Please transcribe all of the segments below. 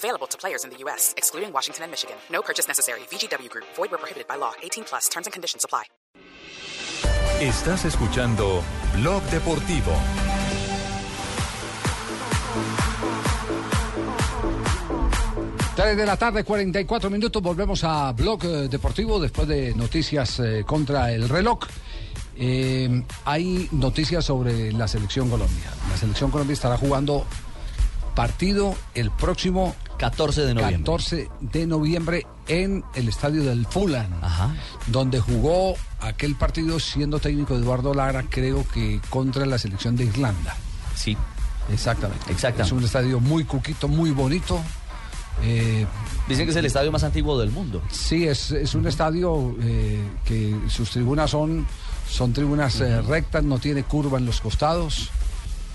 Available to players in the U.S., excluding Washington and Michigan. No purchase necessary. VGW Group. Void where prohibited by law. 18 plus. Terms and conditions apply. Estás escuchando Blog Deportivo. Tres de la tarde, 44 minutos. Volvemos a Blog eh, Deportivo después de noticias eh, contra el reloj. Eh, hay noticias sobre la selección Colombia. La selección Colombia estará jugando partido el próximo 14 de noviembre. 14 de noviembre en el estadio del Fulham, Ajá. donde jugó aquel partido siendo técnico Eduardo Lara, creo que contra la selección de Irlanda. Sí. Exactamente. Exactamente. Es un estadio muy cuquito, muy bonito. Eh, Dicen que es el estadio más antiguo del mundo. Sí, es, es un estadio eh, que sus tribunas son, son tribunas eh, rectas, no tiene curva en los costados.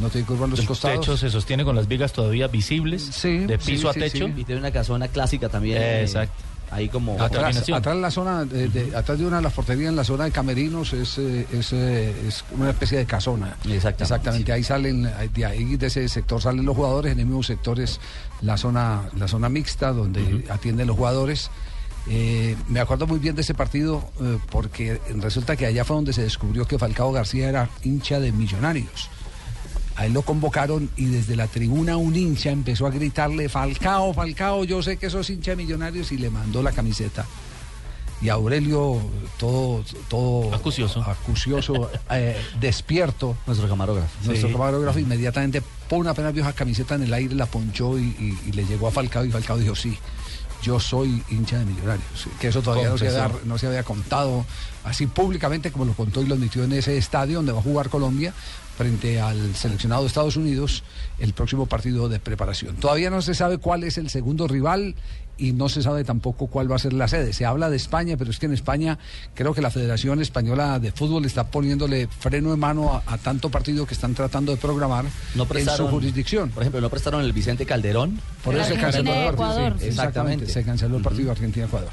No tiene curva en los El costados. techo se sostiene con las vigas todavía visibles, Sí, de piso sí, a techo. sí. Y tiene una casona clásica también. eh, Exacto. Ahí como. Atrás, la zona, de, de- atrás de una de las porterías, en la zona de camerinos, es, eh, es, eh, es una especie de casona. Exactamente. Exactamente. Ahí salen, de ahí de ese sector salen los jugadores, en el mismo sector es la zona, la zona mixta donde atienden los jugadores. Eh, me acuerdo muy bien de ese partido eh, porque resulta que allá fue donde se descubrió que Falcao García era hincha de millonarios. A él lo convocaron y desde la tribuna un hincha empezó a gritarle, Falcao, Falcao, yo sé que sos hincha de millonarios y le mandó la camiseta. Y Aurelio, todo, todo Acucioso. acucioso, eh, despierto, Nuestro camarógrafo. nuestro camarógrafo inmediatamente pone una apenas vio esa camiseta en el aire, la ponchó y, y- y le llegó a Falcao y Falcao dijo, sí, yo soy hincha de millonarios. Que eso todavía no se, había, no se había contado así públicamente como lo contó y lo admitió en ese estadio donde va a jugar Colombia frente al seleccionado de Estados Unidos el próximo partido de preparación. Todavía no se sabe cuál es el segundo rival y no se sabe tampoco cuál va a ser la sede. Se habla de España, pero es que en España creo que la Federación Española de Fútbol está poniéndole freno de mano a, a tanto partido que están tratando de programar No en prestaron, su jurisdicción. Por ejemplo, no prestaron el Vicente Calderón. Por eso se canceló el partido. Exactamente. exactamente, se canceló el partido Argentina-Ecuador.